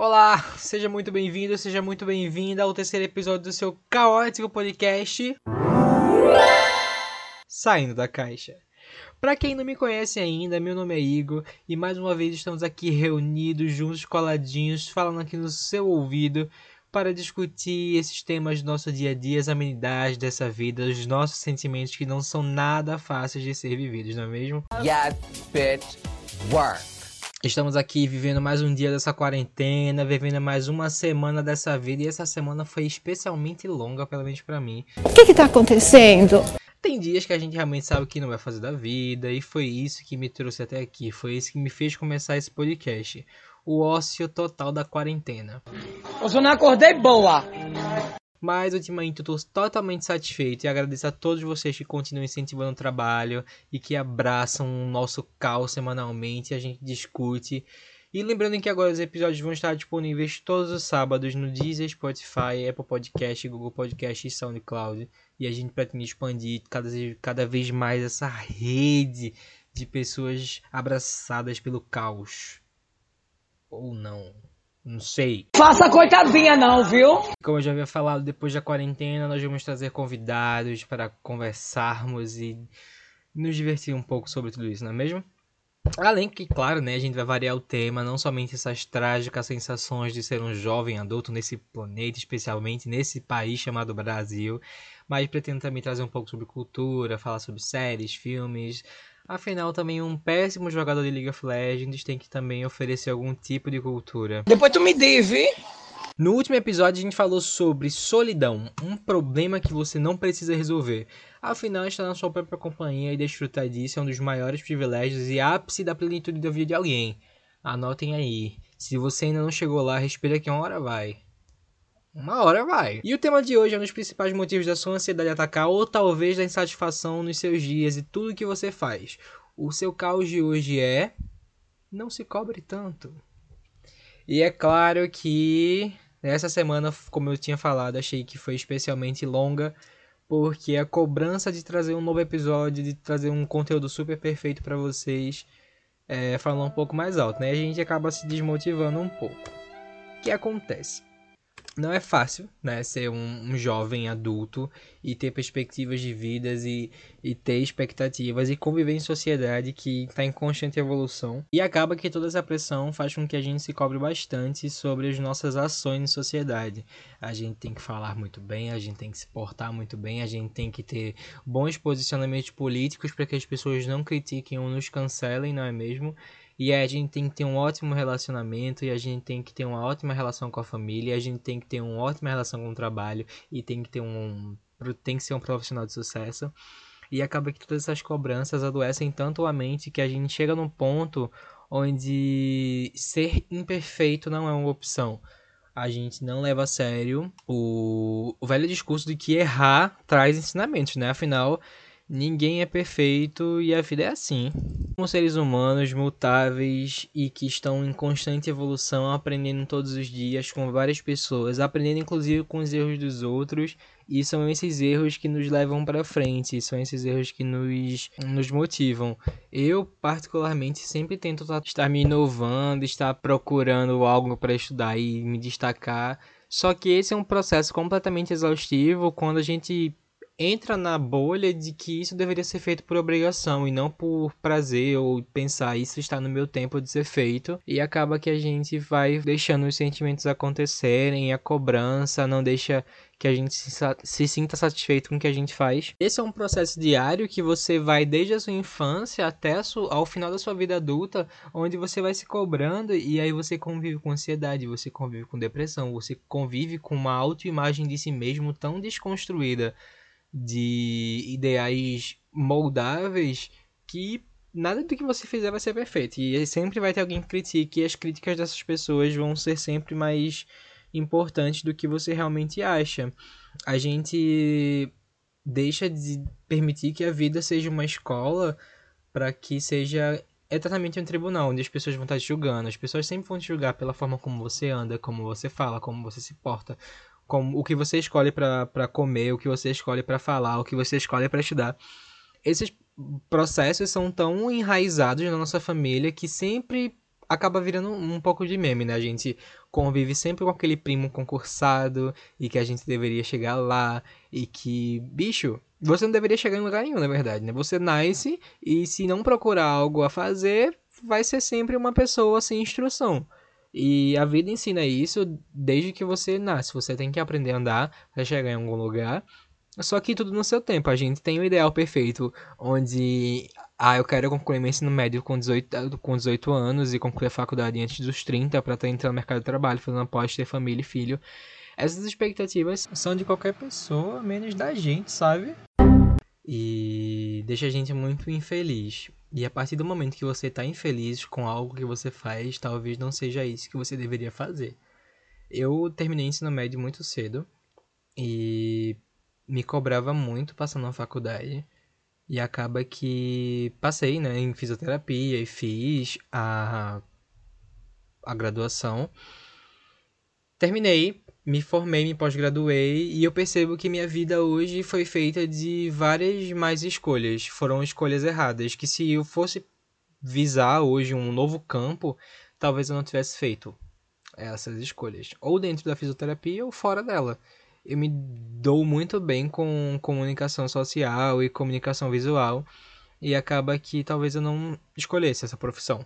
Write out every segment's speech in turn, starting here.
Olá, seja muito bem-vindo, seja muito bem-vinda ao terceiro episódio do seu caótico podcast Saindo da Caixa. Para quem não me conhece ainda, meu nome é Igor e mais uma vez estamos aqui reunidos, juntos, coladinhos, falando aqui no seu ouvido para discutir esses temas do nosso dia a dia, as amenidades dessa vida, os nossos sentimentos que não são nada fáceis de ser vividos, não é mesmo? Yeah, bitch, work. Estamos aqui vivendo mais um dia dessa quarentena, vivendo mais uma semana dessa vida e essa semana foi especialmente longa, pelo menos para mim. O que está acontecendo? Tem dias que a gente realmente sabe o que não vai fazer da vida e foi isso que me trouxe até aqui, foi isso que me fez começar esse podcast. O ócio total da quarentena. Eu não acordei boa. Mas ultimamente eu estou totalmente satisfeito e agradeço a todos vocês que continuam incentivando o trabalho e que abraçam o nosso caos semanalmente, a gente discute. E lembrando que agora os episódios vão estar disponíveis todos os sábados no Deezer, Spotify, Apple Podcast, Google Podcast e SoundCloud. E a gente pretende expandir cada, cada vez mais essa rede de pessoas abraçadas pelo caos. Ou não. Não sei. Faça coitadinha não, viu? Como eu já havia falado, depois da quarentena nós vamos trazer convidados para conversarmos e nos divertir um pouco sobre tudo isso, não é mesmo? Além que, claro, né, a gente vai variar o tema, não somente essas trágicas sensações de ser um jovem adulto nesse planeta, especialmente nesse país chamado Brasil, mas pretendo também trazer um pouco sobre cultura, falar sobre séries, filmes. Afinal, também um péssimo jogador de League of Legends tem que também oferecer algum tipo de cultura. Depois tu me viu? No último episódio a gente falou sobre solidão, um problema que você não precisa resolver. Afinal, estar na sua própria companhia e desfrutar disso é um dos maiores privilégios e ápice da plenitude da vida de alguém. Anotem aí. Se você ainda não chegou lá, respira que uma hora vai. Uma hora vai. E o tema de hoje é um dos principais motivos da sua ansiedade atacar ou talvez da insatisfação nos seus dias e tudo que você faz. O seu caos de hoje é não se cobre tanto. E é claro que essa semana, como eu tinha falado, achei que foi especialmente longa, porque a cobrança de trazer um novo episódio, de trazer um conteúdo super perfeito para vocês, é, falando um pouco mais alto, né? A gente acaba se desmotivando um pouco. O que acontece? Não é fácil, né, ser um, um, jovem adulto e ter perspectivas de vidas e, e ter expectativas e conviver em sociedade que está em constante evolução. E acaba que toda essa pressão faz com que a gente se cobre bastante sobre as nossas ações em sociedade. A gente tem que falar muito bem, a gente tem que se portar muito bem, a gente tem que ter bons posicionamentos políticos para que as pessoas não critiquem ou nos cancelem, não é mesmo? E a gente tem que ter um ótimo relacionamento, e a gente tem que ter uma ótima relação com a família, e a gente tem que ter uma ótima relação com o trabalho, e tem que ter um. tem que ser um profissional de sucesso. E acaba que todas essas cobranças adoecem tanto a mente que a gente chega num ponto onde ser imperfeito não é uma opção. A gente não leva a sério o, o velho discurso de que errar traz ensinamentos, né? Afinal, Ninguém é perfeito e a vida é assim. Somos seres humanos mutáveis e que estão em constante evolução, aprendendo todos os dias com várias pessoas, aprendendo inclusive com os erros dos outros, e são esses erros que nos levam para frente, são esses erros que nos, nos motivam. Eu, particularmente, sempre tento estar me inovando, estar procurando algo para estudar e me destacar. Só que esse é um processo completamente exaustivo quando a gente entra na bolha de que isso deveria ser feito por obrigação e não por prazer ou pensar isso está no meu tempo de ser feito e acaba que a gente vai deixando os sentimentos acontecerem, a cobrança não deixa que a gente se, se, sinta satisfeito com o que a gente faz. Esse é um processo diário que você vai desde a sua infância até ao final da sua vida adulta, onde você vai se cobrando e aí você convive com ansiedade, você convive com depressão, você convive com uma autoimagem de si mesmo tão desconstruída de ideais moldáveis que nada do que você fizer vai ser perfeito. E sempre vai ter alguém que critique, e as críticas dessas pessoas vão ser sempre mais importantes do que você realmente acha. A gente deixa de permitir que a vida seja uma escola para que seja eternamente um tribunal onde as pessoas vão estar te julgando. As pessoas sempre vão te julgar pela forma como você anda, como você fala, como você se porta, como o que você escolhe para comer, o que você escolhe para falar, o que você escolhe para estudar. Esses processos são tão enraizados na nossa família que sempre acaba virando um pouco de meme, né? A gente convive sempre com aquele primo concursado e que a gente deveria chegar lá e que, bicho, você não deveria chegar em lugar nenhum, na verdade, né? Você nasce e se não procurar algo a fazer, vai ser sempre uma pessoa sem instrução. E a vida ensina isso desde que você nasce. Você tem que aprender a andar para chegar em algum lugar. Só que tudo no seu tempo. A gente tem o ideal perfeito, onde ah, eu quero concluir meu ensino médio com 18, com 18 anos e concluir a faculdade antes dos 30 para estar entrando no mercado de trabalho, fazendo após ter família e filho. Essas expectativas são de qualquer pessoa, menos da gente, sabe? E deixa a gente muito infeliz. E a partir do momento que você está infeliz com algo que você faz, talvez não seja isso que você deveria fazer. Eu terminei ensino médio muito cedo e me cobrava muito passando na faculdade. E acaba que passei, né, em fisioterapia e fiz a, a graduação. Terminei, me formei, me pós-graduei e eu percebo que minha vida hoje foi feita de várias mais escolhas. Foram escolhas erradas, que se eu fosse visar hoje um novo campo, talvez eu não tivesse feito essas escolhas, ou dentro da fisioterapia ou fora dela eu me dou muito bem com comunicação social e comunicação visual e acaba que talvez eu não escolhesse essa profissão.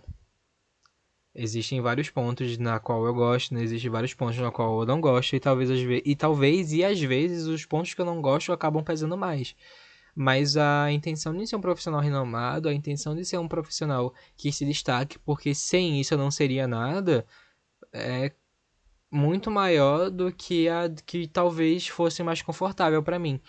Existem vários pontos na qual eu gosto, né? existem vários pontos na qual eu não gosto e talvez às vezes, e talvez e às vezes os pontos que eu não gosto acabam pesando mais. Mas a intenção de ser um profissional renomado, a intenção de ser um profissional que se destaque, porque sem isso eu não seria nada, é muito maior do que a que talvez fosse mais confortável para mim.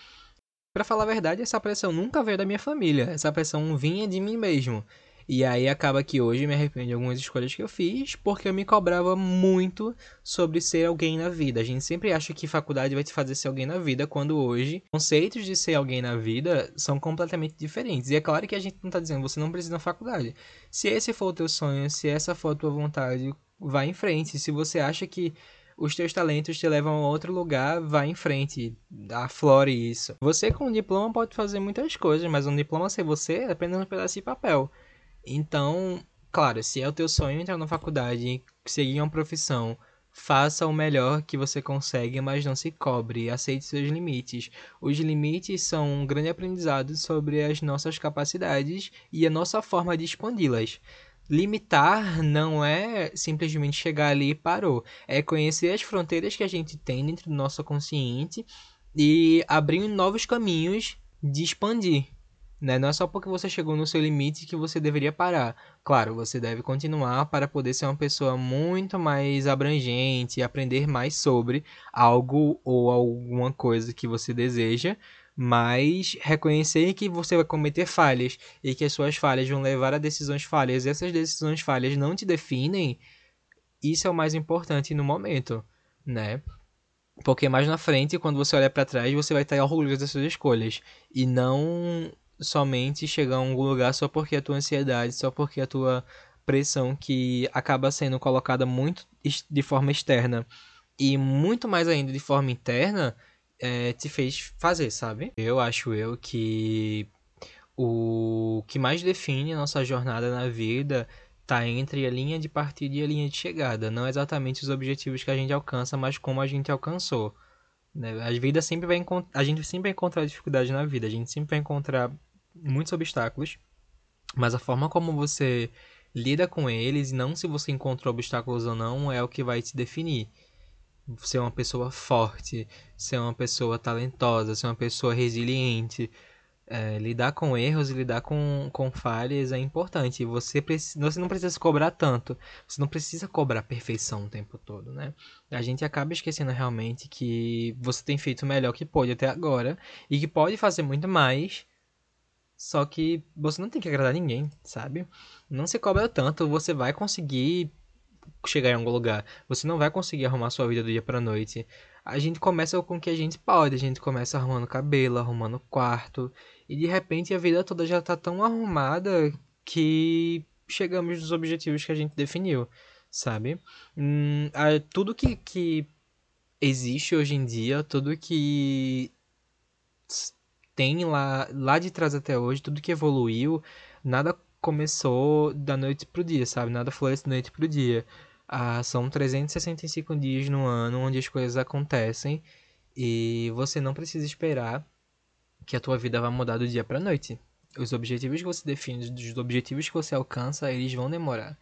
Para falar a verdade, essa pressão nunca veio da minha família, essa pressão vinha de mim mesmo. E aí acaba que hoje me arrependo de algumas escolhas que eu fiz, porque eu me cobrava muito sobre ser alguém na vida. A gente sempre acha que faculdade vai te fazer ser alguém na vida, quando hoje conceitos de ser alguém na vida são completamente diferentes. E é claro que a gente não tá dizendo você não precisa na faculdade. Se esse for o teu sonho, se essa for a tua vontade, vá em frente. Se você acha que os teus talentos te levam a outro lugar, vá em frente, aflore isso. Você com um diploma pode fazer muitas coisas, mas um diploma ser você é apenas um pedaço de papel. Então, claro, se é o teu sonho entrar na faculdade, seguir uma profissão, faça o melhor que você consegue, mas não se cobre, aceite seus limites. Os limites são um grande aprendizado sobre as nossas capacidades e a nossa forma de expandi-las. Limitar não é simplesmente chegar ali e parou. É conhecer as fronteiras que a gente tem dentro do nosso consciente e abrir novos caminhos de expandir. Né? Não é só porque você chegou no seu limite que você deveria parar. Claro, você deve continuar para poder ser uma pessoa muito mais abrangente e aprender mais sobre algo ou alguma coisa que você deseja mas reconhecer que você vai cometer falhas e que as suas falhas vão levar a decisões falhas e essas decisões falhas não te definem, isso é o mais importante no momento, né? Porque mais na frente, quando você olhar para trás, você vai estar orgulhoso das suas escolhas e não somente chegar a algum lugar só porque a tua ansiedade, só porque a tua pressão que acaba sendo colocada muito de forma externa e muito mais ainda de forma interna, é, te fez fazer, sabe? Eu acho eu que o que mais define a nossa jornada na vida tá entre a linha de partida e a linha de chegada, não exatamente os objetivos que a gente alcança, mas como a gente alcançou. Né? A vida sempre vai a gente sempre vai encontrar dificuldades na vida, a gente sempre vai encontrar muitos obstáculos, mas a forma como você lida com eles, não se você encontrou obstáculos ou não, é o que vai te definir ser uma pessoa forte, ser uma pessoa talentosa, ser uma pessoa resiliente. É, lidar com erros e lidar com, com falhas é importante. Você, precisa, você não precisa se cobrar tanto. Você não precisa cobrar perfeição o tempo todo, né? A gente acaba esquecendo realmente que você tem feito o melhor que pode até agora e que pode fazer muito mais. Só que você não tem que agradar ninguém, sabe? Não se cobra tanto, você vai conseguir chegar em algum lugar. Você não vai conseguir arrumar sua vida do dia pra noite. A gente começa com o que a gente pode. A gente começa arrumando cabelo, arrumando quarto. E de repente a vida toda já tá tão arrumada que chegamos nos objetivos que a gente definiu, sabe? Hum, a, tudo que, que existe hoje em dia, tudo que tem lá, lá de trás até hoje, tudo que evoluiu, nada começou da noite pro dia, sabe? Nada foi da noite pro dia. Ah, são 365 dias no ano onde as coisas acontecem e você não precisa esperar que a tua vida vá mudar do dia pra noite. Os objetivos que você define, os objetivos que você alcança, eles vão demorar.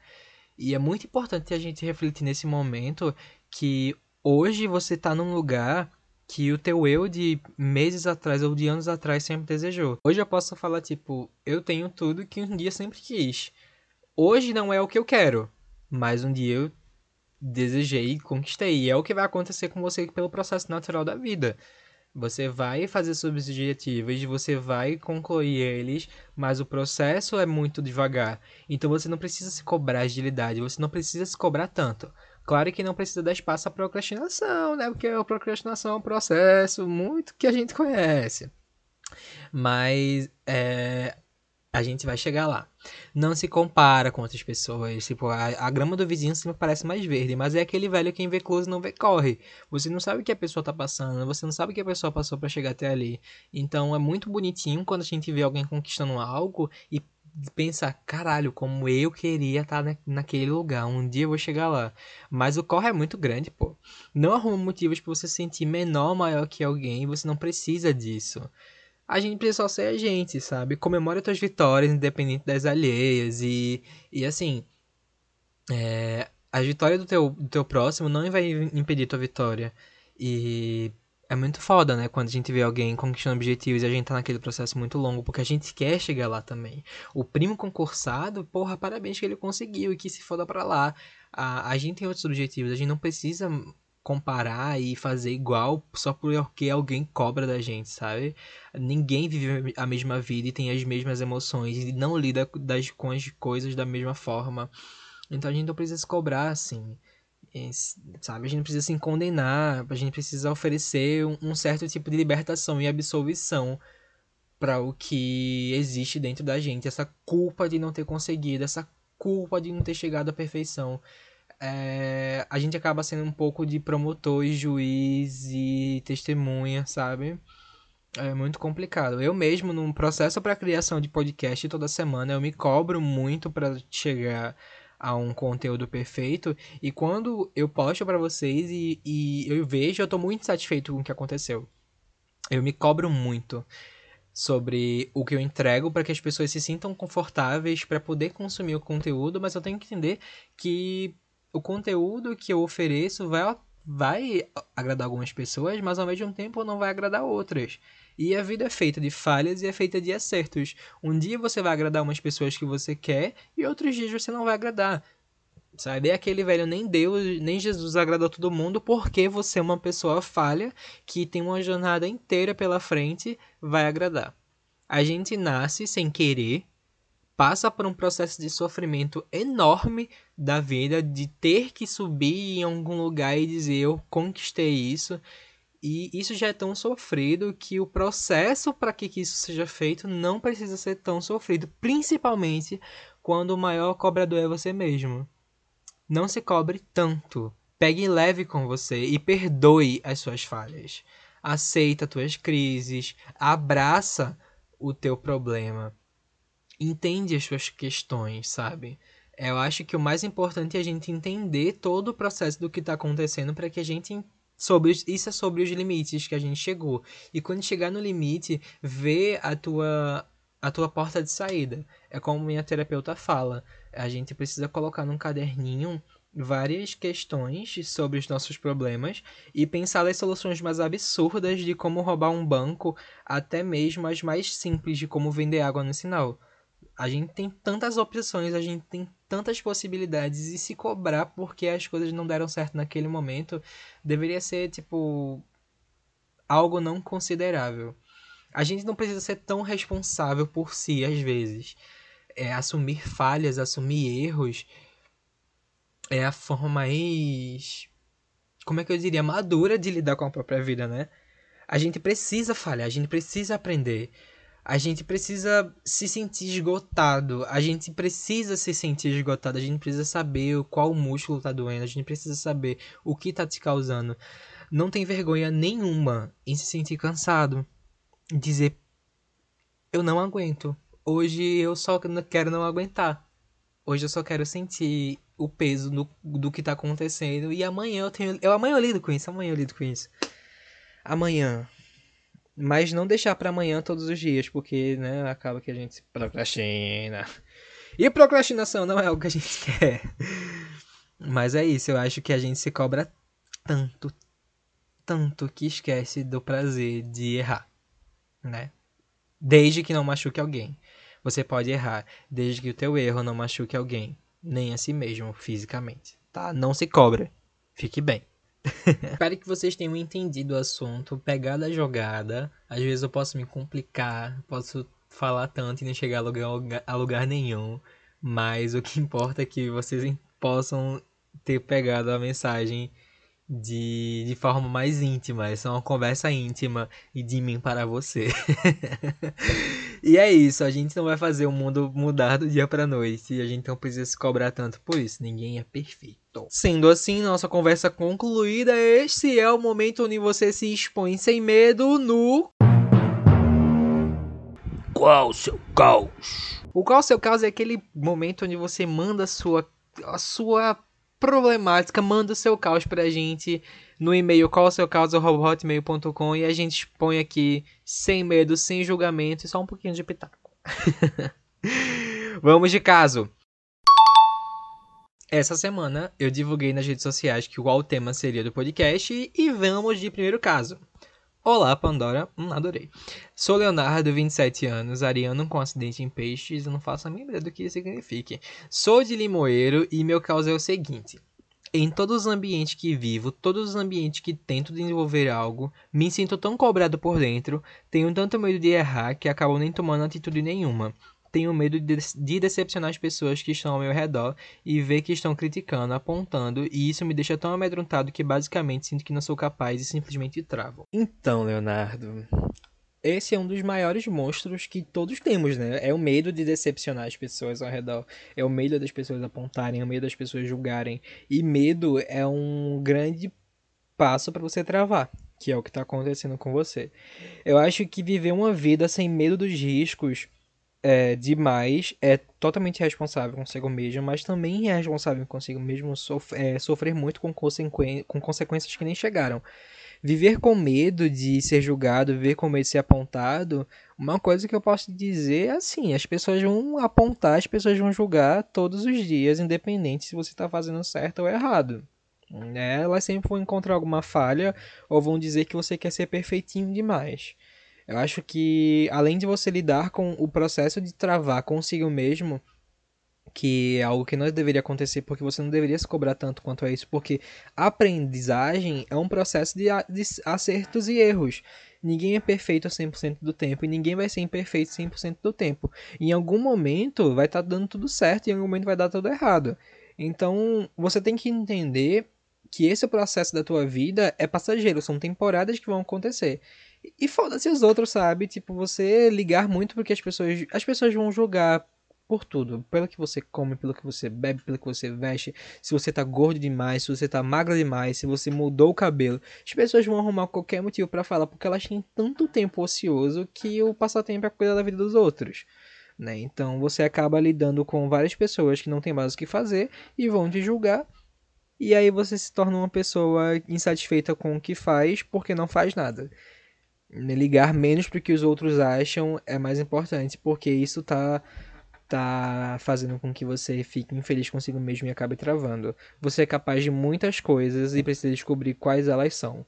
E é muito importante a gente refletir nesse momento que hoje você tá num lugar que o teu eu de meses atrás ou de anos atrás sempre desejou. Hoje eu posso falar, tipo, eu tenho tudo que um dia sempre quis. Hoje não é o que eu quero, mas um dia eu desejei e conquistei. E é o que vai acontecer com você pelo processo natural da vida. Você vai fazer seus objetivos, você vai concluir eles, mas o processo é muito devagar. Então você não precisa se cobrar agilidade, você não precisa se cobrar tanto. Claro que não precisa dar espaço à procrastinação, né? Porque a procrastinação é um processo muito que a gente conhece. Mas é, a gente vai chegar lá. Não se compara com outras pessoas. Tipo, a, a, grama do vizinho sempre parece mais verde, mas é aquele velho quem vê close não vê corre. Você não sabe o que a pessoa tá passando, você não sabe o que a pessoa passou para chegar até ali. Então é muito bonitinho quando a gente vê alguém conquistando algo e pensa, caralho, como eu queria estar tá naquele lugar. Um dia eu vou chegar lá. Mas o corre é muito grande, pô. Não arruma motivos para você se sentir menor ou maior que alguém, você não precisa disso a gente precisa só ser a gente, sabe? Comemora tuas vitórias, independente das alheias. E, e assim, é, a vitória do teu, do teu próximo não vai impedir tua vitória. E é muito foda, né? Quando a gente vê alguém conquistando objetivos e a gente tá naquele processo muito longo, porque a gente quer chegar lá também. O primo concursado, porra, parabéns que ele conseguiu e que se foda pra lá. A, a gente tem outros objetivos, a gente não precisa comparar e fazer igual só porque alguém cobra da gente, sabe? Ninguém vive a mesma vida e tem as mesmas emoções e não lida das, com as coisas da mesma forma. Então a gente não precisa se cobrar assim. Sabe? A gente não precisa se condenar, a gente precisa oferecer um, um certo tipo de libertação e absolvição para o que existe dentro da gente, essa culpa de não ter conseguido, essa culpa de não ter chegado à perfeição é, a gente acaba sendo um pouco de promotor, juiz e testemunha, sabe? É muito complicado. Eu mesmo, no processo para criação de podcast toda semana, eu me cobro muito para chegar a um conteúdo perfeito. E quando eu posto para vocês e, e eu vejo, eu tô muito satisfeito com o que aconteceu. Eu me cobro muito sobre o que eu entrego para que as pessoas se sintam confortáveis para poder consumir o conteúdo, mas eu tenho que entender que o conteúdo que eu ofereço vai, vai agradar algumas pessoas, mas ao mesmo tempo não vai agradar outras. E a vida é feita de falhas e é feita de acertos. Um dia você vai agradar umas pessoas que você quer e outros dias você não vai agradar. Sabe? É aquele velho, nem Deus, nem Jesus agradou todo mundo porque você é uma pessoa falha que tem uma jornada inteira pela frente, vai agradar. A gente nasce sem querer, passa por um processo de sofrimento enorme da vida, de ter que subir em algum lugar e dizer eu conquistei isso. E isso já é tão sofrido que o processo para que isso seja feito não precisa ser tão sofrido, principalmente quando o maior cobrador é você mesmo. Não se cobre tanto. Pegue leve com você e perdoe as suas falhas. Aceita as tuas crises, abraça o teu problema entende as suas questões, sabe? Eu acho que o mais importante é a gente entender todo o processo do que está acontecendo para que a gente sobre isso é sobre os limites que a gente chegou. E quando chegar no limite ver a tua a tua porta de saída. É como minha terapeuta fala a gente precisa colocar num caderninho várias questões sobre os nossos problemas e pensar as soluções mais absurdas de como roubar um banco até mesmo as mais simples de como vender água no sinal a gente tem tantas opções, a gente tem tantas possibilidades e se cobrar porque as coisas não deram certo naquele momento deveria ser tipo algo não considerável. A gente não precisa ser tão responsável por si às vezes. É, assumir falhas, assumir erros é a forma mais como é que eu diria madura de lidar com a própria vida, né? A gente precisa falhar, a gente precisa aprender. A gente precisa se sentir esgotado. A gente precisa se sentir esgotado. A gente precisa saber qual músculo tá doendo. A gente precisa saber o que tá te causando. Não tem vergonha nenhuma em se sentir cansado. Dizer, eu não aguento. hoje eu só quero não aguentar. Hoje eu só quero sentir o peso do, do que tá acontecendo. E amanhã eu tenho. Eu, amanhã eu lido com isso, amanhã eu lido com isso. Amanhã. Mas não deixar pra amanhã todos os dias, porque, né, acaba que a gente se procrastina. E procrastinação não é algo que a gente quer. Mas é isso, eu acho que a gente se cobra tanto, tanto que esquece do prazer de errar, né? Desde que não machuque alguém. Você pode errar, desde que o teu erro não machuque alguém, nem a si mesmo fisicamente, tá? Não se cobra. Fique bem. Espero que vocês tenham entendido o assunto, pegado a jogada. Às vezes eu posso me complicar, posso falar tanto e não chegar a lugar, a lugar nenhum. Mas o que importa é que vocês possam ter pegado a mensagem de, de forma mais íntima. Essa é uma conversa íntima e de mim para você. e é isso, a gente não vai fazer o mundo mudar do dia para noite. A gente não precisa se cobrar tanto por isso. Ninguém é perfeito. Sendo assim, nossa conversa concluída, este é o momento onde você se expõe sem medo no. Qual o seu caos? O qual o seu caos é aquele momento onde você manda a sua, a sua problemática, manda o seu caos pra gente no e-mail qualseucaos.hotmail.com e a gente expõe aqui sem medo, sem julgamento e só um pouquinho de pitaco. Vamos de caso. Essa semana eu divulguei nas redes sociais que qual o tema seria do podcast e vamos de primeiro caso. Olá, Pandora. Hum, adorei. Sou Leonardo, 27 anos, ariano com acidente em peixes, eu não faço a mínima ideia do que isso signifique. Sou de Limoeiro e meu caso é o seguinte. Em todos os ambientes que vivo, todos os ambientes que tento desenvolver algo, me sinto tão cobrado por dentro, tenho tanto medo de errar que acabo nem tomando atitude nenhuma. Tenho medo de, de decepcionar as pessoas que estão ao meu redor e ver que estão criticando, apontando, e isso me deixa tão amedrontado que basicamente sinto que não sou capaz e simplesmente travo. Então, Leonardo, esse é um dos maiores monstros que todos temos, né? É o medo de decepcionar as pessoas ao redor, é o medo das pessoas apontarem, é o medo das pessoas julgarem, e medo é um grande passo para você travar, que é o que está acontecendo com você. Eu acho que viver uma vida sem medo dos riscos é, demais é totalmente responsável consigo mesmo, mas também é responsável consigo mesmo sof é, sofrer muito com, com consequências que nem chegaram. Viver com medo de ser julgado, viver com medo de ser apontado, uma coisa que eu posso dizer é assim: as pessoas vão apontar, as pessoas vão julgar todos os dias, independente se você está fazendo certo ou errado. Né? Elas sempre vão encontrar alguma falha ou vão dizer que você quer ser perfeitinho demais. Eu acho que além de você lidar com o processo de travar consigo mesmo, que é algo que não deveria acontecer porque você não deveria se cobrar tanto quanto a isso, porque aprendizagem é um processo de, de acertos e erros. Ninguém é perfeito 100% do tempo e ninguém vai ser imperfeito 100% do tempo. Em algum momento vai estar tá dando tudo certo e em algum momento vai dar tudo errado. Então, você tem que entender que esse processo da tua vida é passageiro, são temporadas que vão acontecer. E foda-se os outros, sabe? Tipo, você ligar muito porque as pessoas, as pessoas vão julgar por tudo, pelo que você come, pelo que você bebe, pelo que você veste, se você tá gordo demais, se você tá magra demais, se você mudou o cabelo. As pessoas vão arrumar qualquer motivo para falar porque elas têm tanto tempo ocioso que o passatempo é cuidar da vida dos outros. Né? Então você acaba lidando com várias pessoas que não tem mais o que fazer e vão te julgar. E aí você se torna uma pessoa insatisfeita com o que faz porque não faz nada. Ligar menos para o que os outros acham é mais importante, porque isso tá tá fazendo com que você fique infeliz consigo mesmo e acabe travando. Você é capaz de muitas coisas e precisa descobrir quais elas são.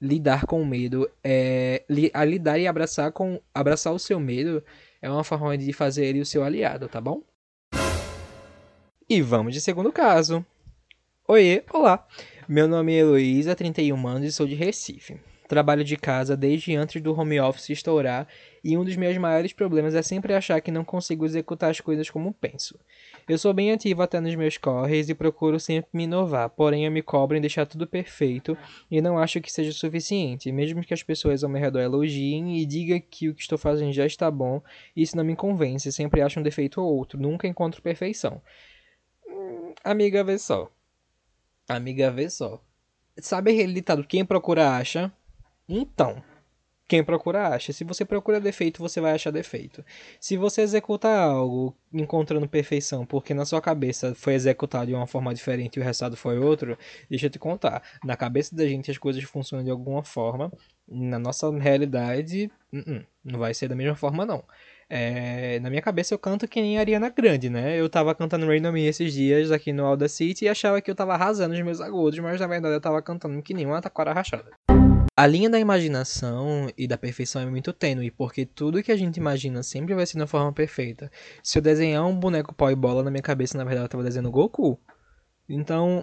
Lidar com o medo é a lidar e abraçar com abraçar o seu medo é uma forma de fazer ele o seu aliado, tá bom? E vamos de segundo caso. Oiê, olá. Meu nome é Heloísa, 31 anos e sou de Recife. Trabalho de casa desde antes do home office estourar e um dos meus maiores problemas é sempre achar que não consigo executar as coisas como penso. Eu sou bem ativo até nos meus corres e procuro sempre me inovar, porém eu me cobro em deixar tudo perfeito e não acho que seja suficiente, mesmo que as pessoas ao meu redor elogiem e digam que o que estou fazendo já está bom, isso não me convence, sempre acho um defeito ou outro, nunca encontro perfeição. Hum, amiga, vê só. Amiga, vê só. Sabe aquele ditado, quem procura acha? Então, Quem procura acha. Se você procura defeito, você vai achar defeito. Se você executa algo encontrando perfeição, porque na sua cabeça foi executado de uma forma diferente e o resultado foi outro, deixa eu te contar. Na cabeça da gente as coisas funcionam de alguma forma. Na nossa realidade, uh-uh, não vai ser da mesma forma não. É, na minha cabeça eu canto que nem Ariana Grande, né? Eu tava cantando Rain On Me esses dias aqui no Audacity e achava que eu tava arrasando os meus agudos, mas na verdade eu tava cantando que nem uma taquara rachada. A linha da imaginação e da perfeição é muito tênue, porque tudo que a gente imagina sempre vai ser uma forma perfeita. Se eu desenhar um boneco pau e bola na minha cabeça, na verdade eu tava desenhando Goku. Então,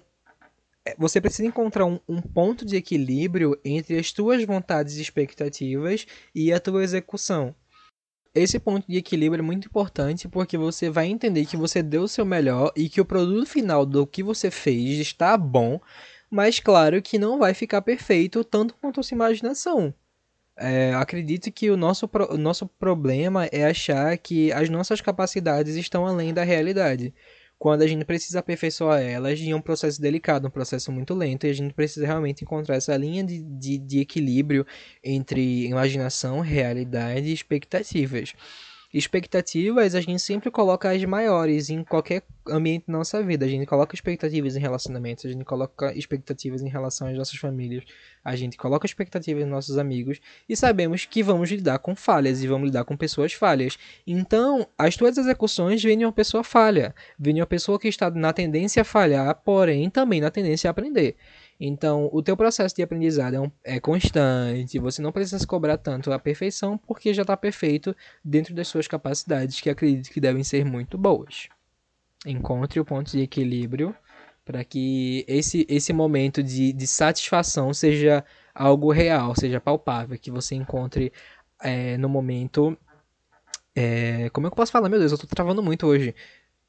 é, você precisa encontrar um, um, ponto de equilíbrio entre as tuas vontades e expectativas e a tua execução. Esse ponto de equilíbrio é muito importante porque você vai entender que você deu o seu melhor e que o produto final do que você fez está bom, mas claro que não vai ficar perfeito tanto quanto a sua imaginação. É, acredito que o nosso, o nosso problema é achar que as nossas capacidades estão além da realidade quando a gente precisa aperfeiçoar elas em um processo delicado, um processo muito lento, e a gente precisa realmente encontrar essa linha de, de, de equilíbrio entre imaginação, realidade e expectativas. Expectativas a gente sempre coloca as maiores em qualquer ambiente da nossa vida. A gente coloca expectativas em relacionamentos, a gente coloca expectativas em relação às nossas famílias, a gente coloca expectativas nos nossos amigos e sabemos que vamos lidar com falhas e vamos lidar com pessoas falhas. Então, as tuas execuções vêm de uma pessoa falha, vêm de uma pessoa que está na tendência a falhar, porém também na tendência a aprender. Então, o teu processo de aprendizado é, um, é, constante, você não precisa se cobrar tanto a perfeição, porque já está perfeito dentro das suas capacidades, que acredito que devem ser muito boas. Encontre o ponto de equilíbrio para que esse, esse momento de, de satisfação seja algo real, seja palpável, que você encontre é, no momento. É, como é que eu posso falar? Meu Deus, eu estou travando muito hoje.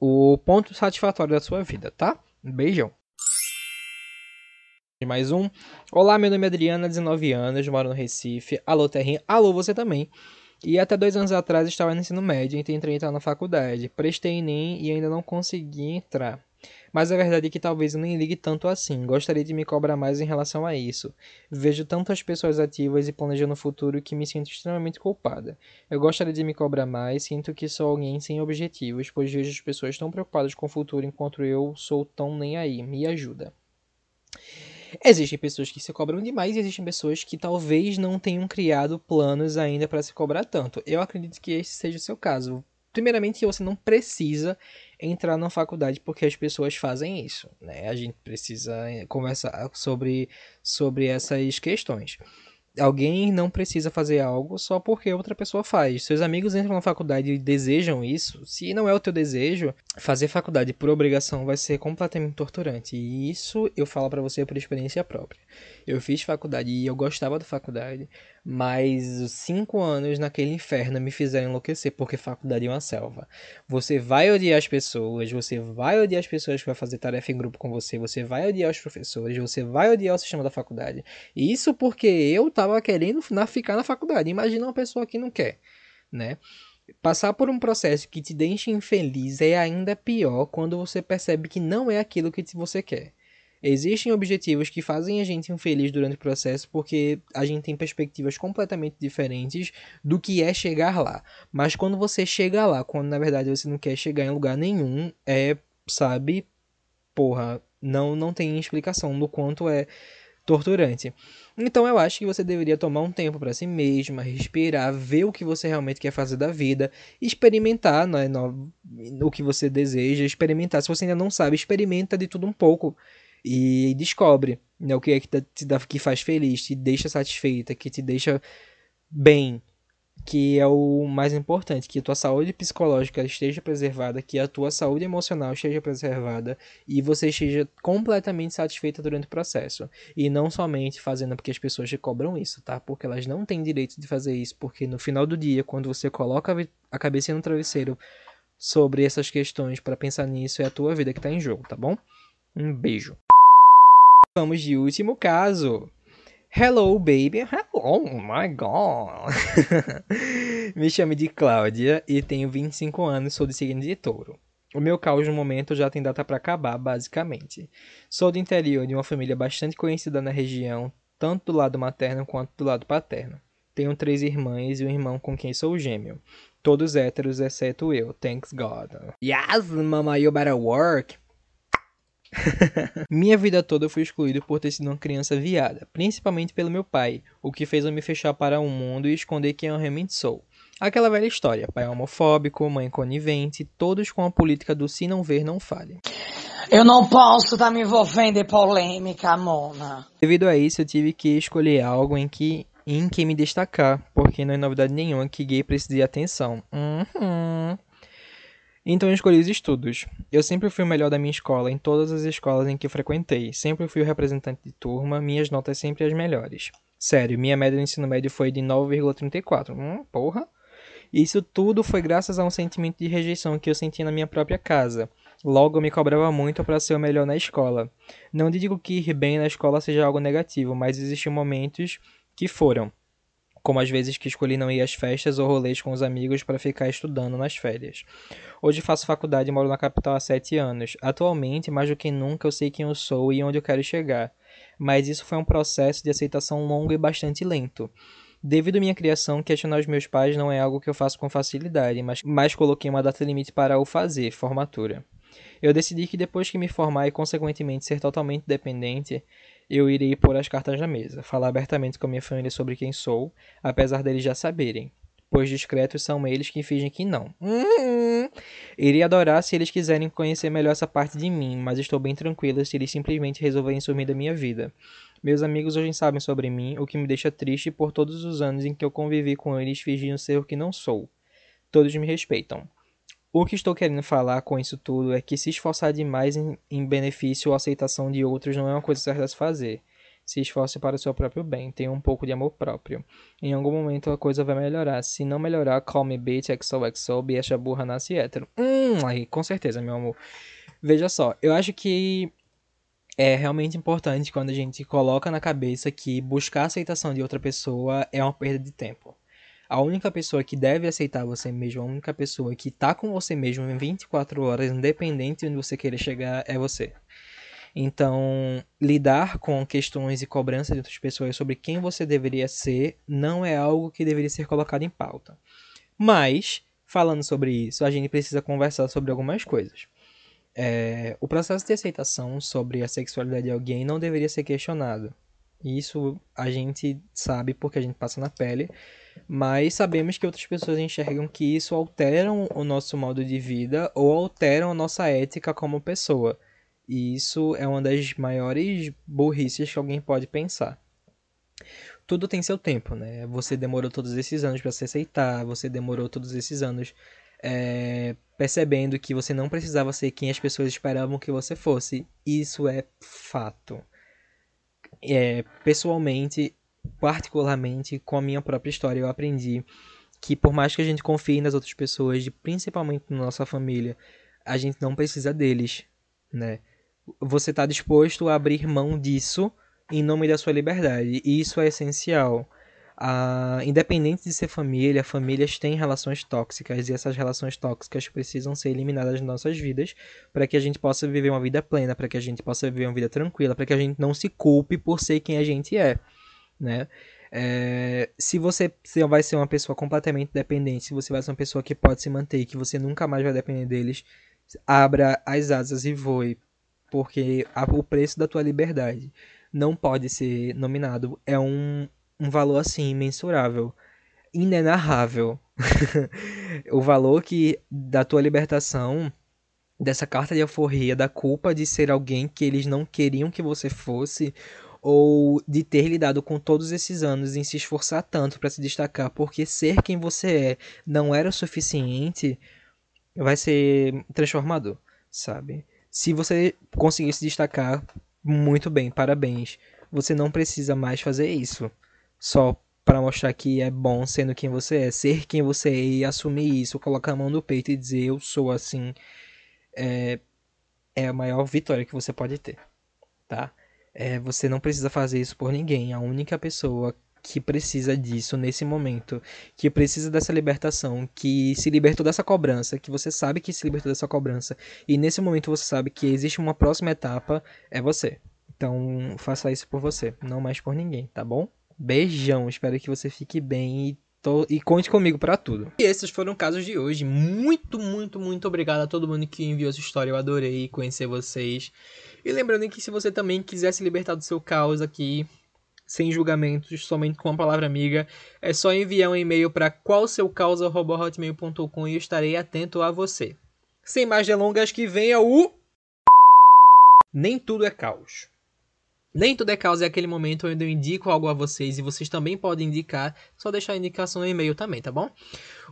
O ponto satisfatório da sua vida, tá? Um beijão mais um. Olá, meu nome é Adriana, 19 anos, moro no Recife. Alô, Terrinha. Alô, você também. E até dois anos atrás estava no ensino médio e tentei entrar na faculdade. Prestei Enem e ainda não consegui entrar. Mas a verdade é que talvez eu nem ligue tanto assim. Gostaria de me cobrar mais em relação a isso. Vejo tantas pessoas ativas e planejando o futuro que me sinto extremamente culpada. Eu gostaria de me cobrar mais, sinto que sou alguém sem objetivos, pois vejo as pessoas tão preocupadas com o futuro enquanto eu sou tão nem aí. Me ajuda. Existem pessoas que se cobram demais e existem pessoas que talvez não tenham criado planos ainda para se cobrar tanto. Eu acredito que esse seja o seu caso. Primeiramente, você não precisa entrar na faculdade porque as pessoas fazem isso, né? A gente precisa conversar sobre, sobre essas questões alguém não precisa fazer algo só porque outra pessoa faz. Seus amigos entram na faculdade e desejam isso. Se não é o teu desejo, fazer faculdade por obrigação vai ser completamente torturante. E isso eu falo para você por experiência própria. Eu fiz faculdade e eu gostava da faculdade, mas os cinco anos naquele inferno me fizeram enlouquecer porque faculdade é uma selva. Você vai odiar as pessoas, você vai odiar as pessoas que vão fazer tarefa em grupo com você, você vai odiar os professores, você vai odiar o sistema da faculdade. Isso porque eu tava querendo ficar na faculdade. Imagina uma pessoa que não quer, né? Passar por um processo que te deixa infeliz é ainda pior quando você percebe que não é aquilo que você quer. Existem objetivos que fazem a gente infeliz durante o processo porque a gente tem perspectivas completamente diferentes do que é chegar lá. Mas quando você chega lá, quando na verdade você não quer chegar em lugar nenhum, é, sabe, porra, não não tem explicação do quanto é torturante. Então eu acho que você deveria tomar um tempo para si mesma, respirar, ver o que você realmente quer fazer da vida, experimentar né, no, o que você deseja, experimentar. Se você ainda não sabe, experimenta de tudo um pouco e descobre né, o que é que te dá, que faz feliz, te deixa satisfeita, que te deixa bem, que é o mais importante, que a tua saúde psicológica esteja preservada, que a tua saúde emocional esteja preservada e você esteja completamente satisfeita durante o processo. E não somente fazendo porque as pessoas te cobram isso, tá? Porque elas não têm direito de fazer isso, porque no final do dia, quando você coloca a cabeça no travesseiro sobre essas questões para pensar nisso, é a tua vida que está em jogo, tá bom? Um beijo. Vamos de último caso. Hello, baby. Hello, my God. Me chamo de Cláudia e tenho 25 anos, sou de signo de touro. O meu caos no momento já tem data para acabar, basicamente. Sou do interior de uma família bastante conhecida na região, tanto do lado materno quanto do lado paterno. Tenho três irmãs e um irmão com quem sou gêmeo. Todos héteros, exceto eu. Thanks God. Yes, mama, you better work. Minha vida toda eu fui excluído por ter sido uma criança viada, principalmente pelo meu pai, o que fez eu me fechar para o mundo e esconder quem eu realmente sou. Aquela velha história, pai homofóbico, mãe conivente, todos com a política do se não ver, não fale. Eu não posso estar tá me envolvendo em polêmica, Mona. Devido a isso, eu tive que escolher algo em que em que me destacar, porque não é novidade nenhuma que gay precisa de atenção. Uhum. Então eu escolhi os estudos. Eu sempre fui o melhor da minha escola, em todas as escolas em que frequentei. Sempre fui o representante de turma, minhas notas sempre as melhores. Sério, minha média no ensino médio foi de 9,34. Hum, porra. Isso tudo foi graças a um sentimento de rejeição que eu senti na minha própria casa. Logo, me cobrava muito para ser o melhor na escola. Não digo que ir bem na escola seja algo negativo, mas existiam momentos que foram, como as vezes que escolhi não ir às festas ou rolês com os amigos para ficar estudando nas férias. Hoje faço faculdade e moro na capital há sete anos. Atualmente, mais do que nunca, eu sei quem eu sou e onde eu quero chegar. Mas isso foi um processo de aceitação longo e bastante lento. Devido à minha criação, questionar os meus pais não é algo que eu faço com facilidade, mas, mas coloquei uma data limite para o fazer, formatura. Eu decidi que depois que me formar e consequentemente ser totalmente dependente, eu irei pôr as cartas na mesa, falar abertamente com a minha família sobre quem sou, apesar deles já saberem, pois discretos são eles que fingem que não. Uhum. Irei adorar se eles quiserem conhecer melhor essa parte de mim, mas estou bem tranquila se eles simplesmente resolverem sumir da minha vida. Meus amigos hoje sabem sobre mim, o que me deixa triste por todos os anos em que eu convivi com eles fingindo ser o que não sou. Todos me respeitam. O que estou querendo falar com isso tudo é que se esforçar demais em, em benefício ou aceitação de outros não é uma coisa certa a se fazer. Se esforce para o seu próprio bem, tenha um pouco de amor próprio. Em algum momento a coisa vai melhorar. Se não melhorar, call me bitch, XOXO, bicha burra nasce hétero. Hum, aí, com certeza, meu amor. Veja só, eu acho que é realmente importante quando a gente coloca na cabeça que buscar a aceitação de outra pessoa é uma perda de tempo. A única pessoa que deve aceitar você mesmo, a única pessoa que tá com você mesmo em 24 horas, independente de onde você queira chegar, é você. Então, lidar com questões e cobranças de outras pessoas sobre quem você deveria ser não é algo que deveria ser colocado em pauta. Mas, falando sobre isso, a gente precisa conversar sobre algumas coisas. É, o processo de aceitação sobre a sexualidade de alguém não deveria ser questionado. Isso a gente sabe porque a gente passa na pele, mas sabemos que outras pessoas enxergam que isso alteram o nosso modo de vida ou alteram a nossa ética como pessoa. E isso é uma das maiores burrices que alguém pode pensar. Tudo tem seu tempo, né? Você demorou todos esses anos para se aceitar, você demorou todos esses anos é, percebendo que você não precisava ser quem as pessoas esperavam que você fosse. Isso é fato. É, pessoalmente, particularmente com a minha própria história, eu aprendi que por mais que a gente confie nas outras pessoas, principalmente na nossa família, a gente não precisa deles, né? Você está disposto a abrir mão disso em nome da sua liberdade, e isso é essencial. Uh, independente de ser família, famílias têm relações tóxicas e essas relações tóxicas precisam ser eliminadas das nossas vidas para que a gente possa viver uma vida plena, para que a gente possa viver uma vida tranquila, para que a gente não se culpe por ser quem a gente é, né? É, se você vai ser uma pessoa completamente dependente, se você vai ser uma pessoa que pode se manter, que você nunca mais vai depender deles, abra as asas e voe, porque o preço da tua liberdade não pode ser nominado. É um, um valor assim imensurável, inenarrável. o valor que da tua libertação, dessa carta de alforria, da culpa de ser alguém que eles não queriam que você fosse, ou de ter lidado com todos esses anos em se esforçar tanto para se destacar, porque ser quem você é não era o suficiente, vai ser transformador, sabe? Se você conseguir se destacar, muito bem, parabéns. Você não precisa mais fazer isso só para mostrar que é bom sendo quem você é. Ser quem você é e assumir isso, colocar a mão no peito e dizer eu sou assim, é, é a maior vitória que você pode ter, tá? É, você não precisa fazer isso por ninguém. A única pessoa que precisa disso nesse momento, que precisa dessa libertação, que se libertou dessa cobrança, que você sabe que se libertou dessa cobrança, e nesse momento você sabe que existe uma próxima etapa, é você. Então, faça isso por você, não mais por ninguém, tá bom? Beijão, espero que você fique bem e, to... e conte comigo para tudo. E esses foram casos de hoje. Muito, muito, muito obrigado a todo mundo que enviou essa história. Eu adorei conhecer vocês. E lembrando que se você também quiser se libertar do seu caos aqui, sem julgamentos, somente com uma palavra amiga, é só enviar um e-mail para qualseucausa.hotmail.com e eu estarei atento a você. Sem mais delongas, que venha o. Nem tudo é caos. Nem tudo é caos é aquele momento onde eu indico algo a vocês e vocês também podem indicar, só deixar a indicação no e-mail também, tá bom?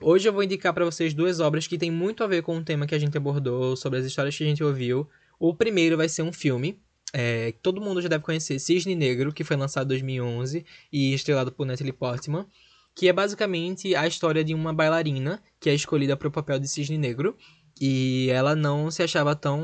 Hoje eu vou indicar para vocês duas obras que têm muito a ver com o tema que a gente abordou, sobre as histórias que a gente ouviu. O primeiro vai ser um filme, é, todo mundo já deve conhecer Cisne Negro, que foi lançado em 2011 e estrelado por Natalie Portman, que é basicamente a história de uma bailarina que é escolhida para o papel de Cisne Negro e ela não se achava tão,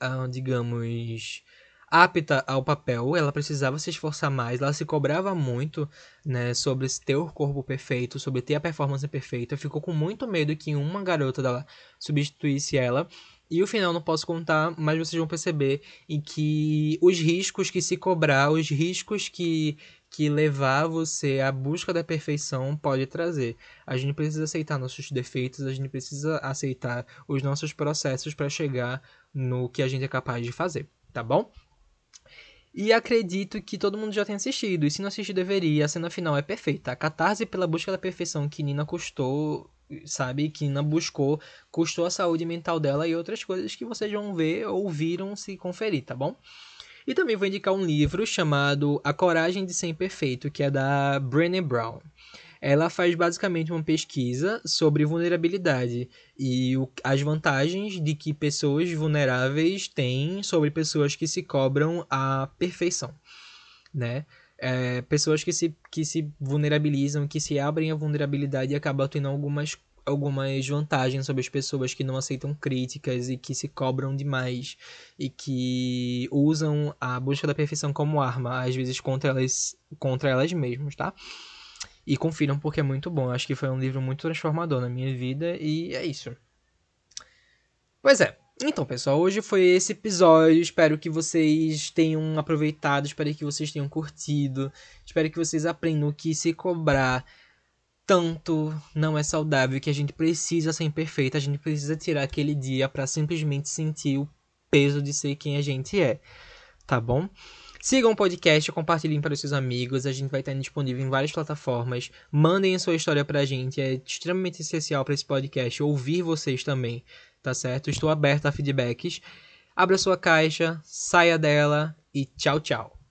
ah, digamos, apta ao papel, ela precisava se esforçar mais, ela se cobrava muito, né, sobre ter o corpo perfeito, sobre ter a performance perfeita, ficou com muito medo que uma garota dela substituísse ela, e o final não posso contar, mas vocês vão perceber em que os riscos que se cobrar, os riscos que, que levar você à busca da perfeição pode trazer. A gente precisa aceitar nossos defeitos, a gente precisa aceitar os nossos processos para chegar no que a gente é capaz de fazer, tá bom? E acredito que todo mundo já tenha assistido, e se não assistiu deveria, a cena final é perfeita. A catarse pela busca da perfeição que Nina custou sabe, que Nina buscou, custou a saúde mental dela e outras coisas que vocês vão ver ou viram se conferir, tá bom? E também vou indicar um livro chamado A Coragem de Ser Imperfeito, que é da Brené Brown. Ela faz basicamente uma pesquisa sobre vulnerabilidade e o, as vantagens de que pessoas vulneráveis têm sobre pessoas que se cobram a perfeição, né? é, pessoas que se, que se vulnerabilizam, que se abrem à vulnerabilidade e acabam tendo algumas, algumas vantagens sobre as pessoas que não aceitam críticas e que se cobram demais e que usam a busca da perfeição como arma, às vezes contra elas, contra elas mesmas, tá? E confiram porque é muito bom. Acho que foi um livro muito transformador na minha vida e é isso. Pois é. Então, pessoal, hoje foi esse episódio. Espero que vocês tenham aproveitado, espero que vocês tenham curtido. Espero que vocês aprendam que se cobrar tanto não é saudável, que a gente precisa ser imperfeito, a gente precisa tirar aquele dia para simplesmente sentir o peso de ser quem a gente é. Tá bom? Sigam o podcast, compartilhem para os seus amigos. A gente vai estar disponível em várias plataformas. Mandem a sua história pra gente. É extremamente essencial para esse podcast ouvir vocês também tá certo? Estou aberto a feedbacks. Abra sua caixa, saia dela e tchau, tchau.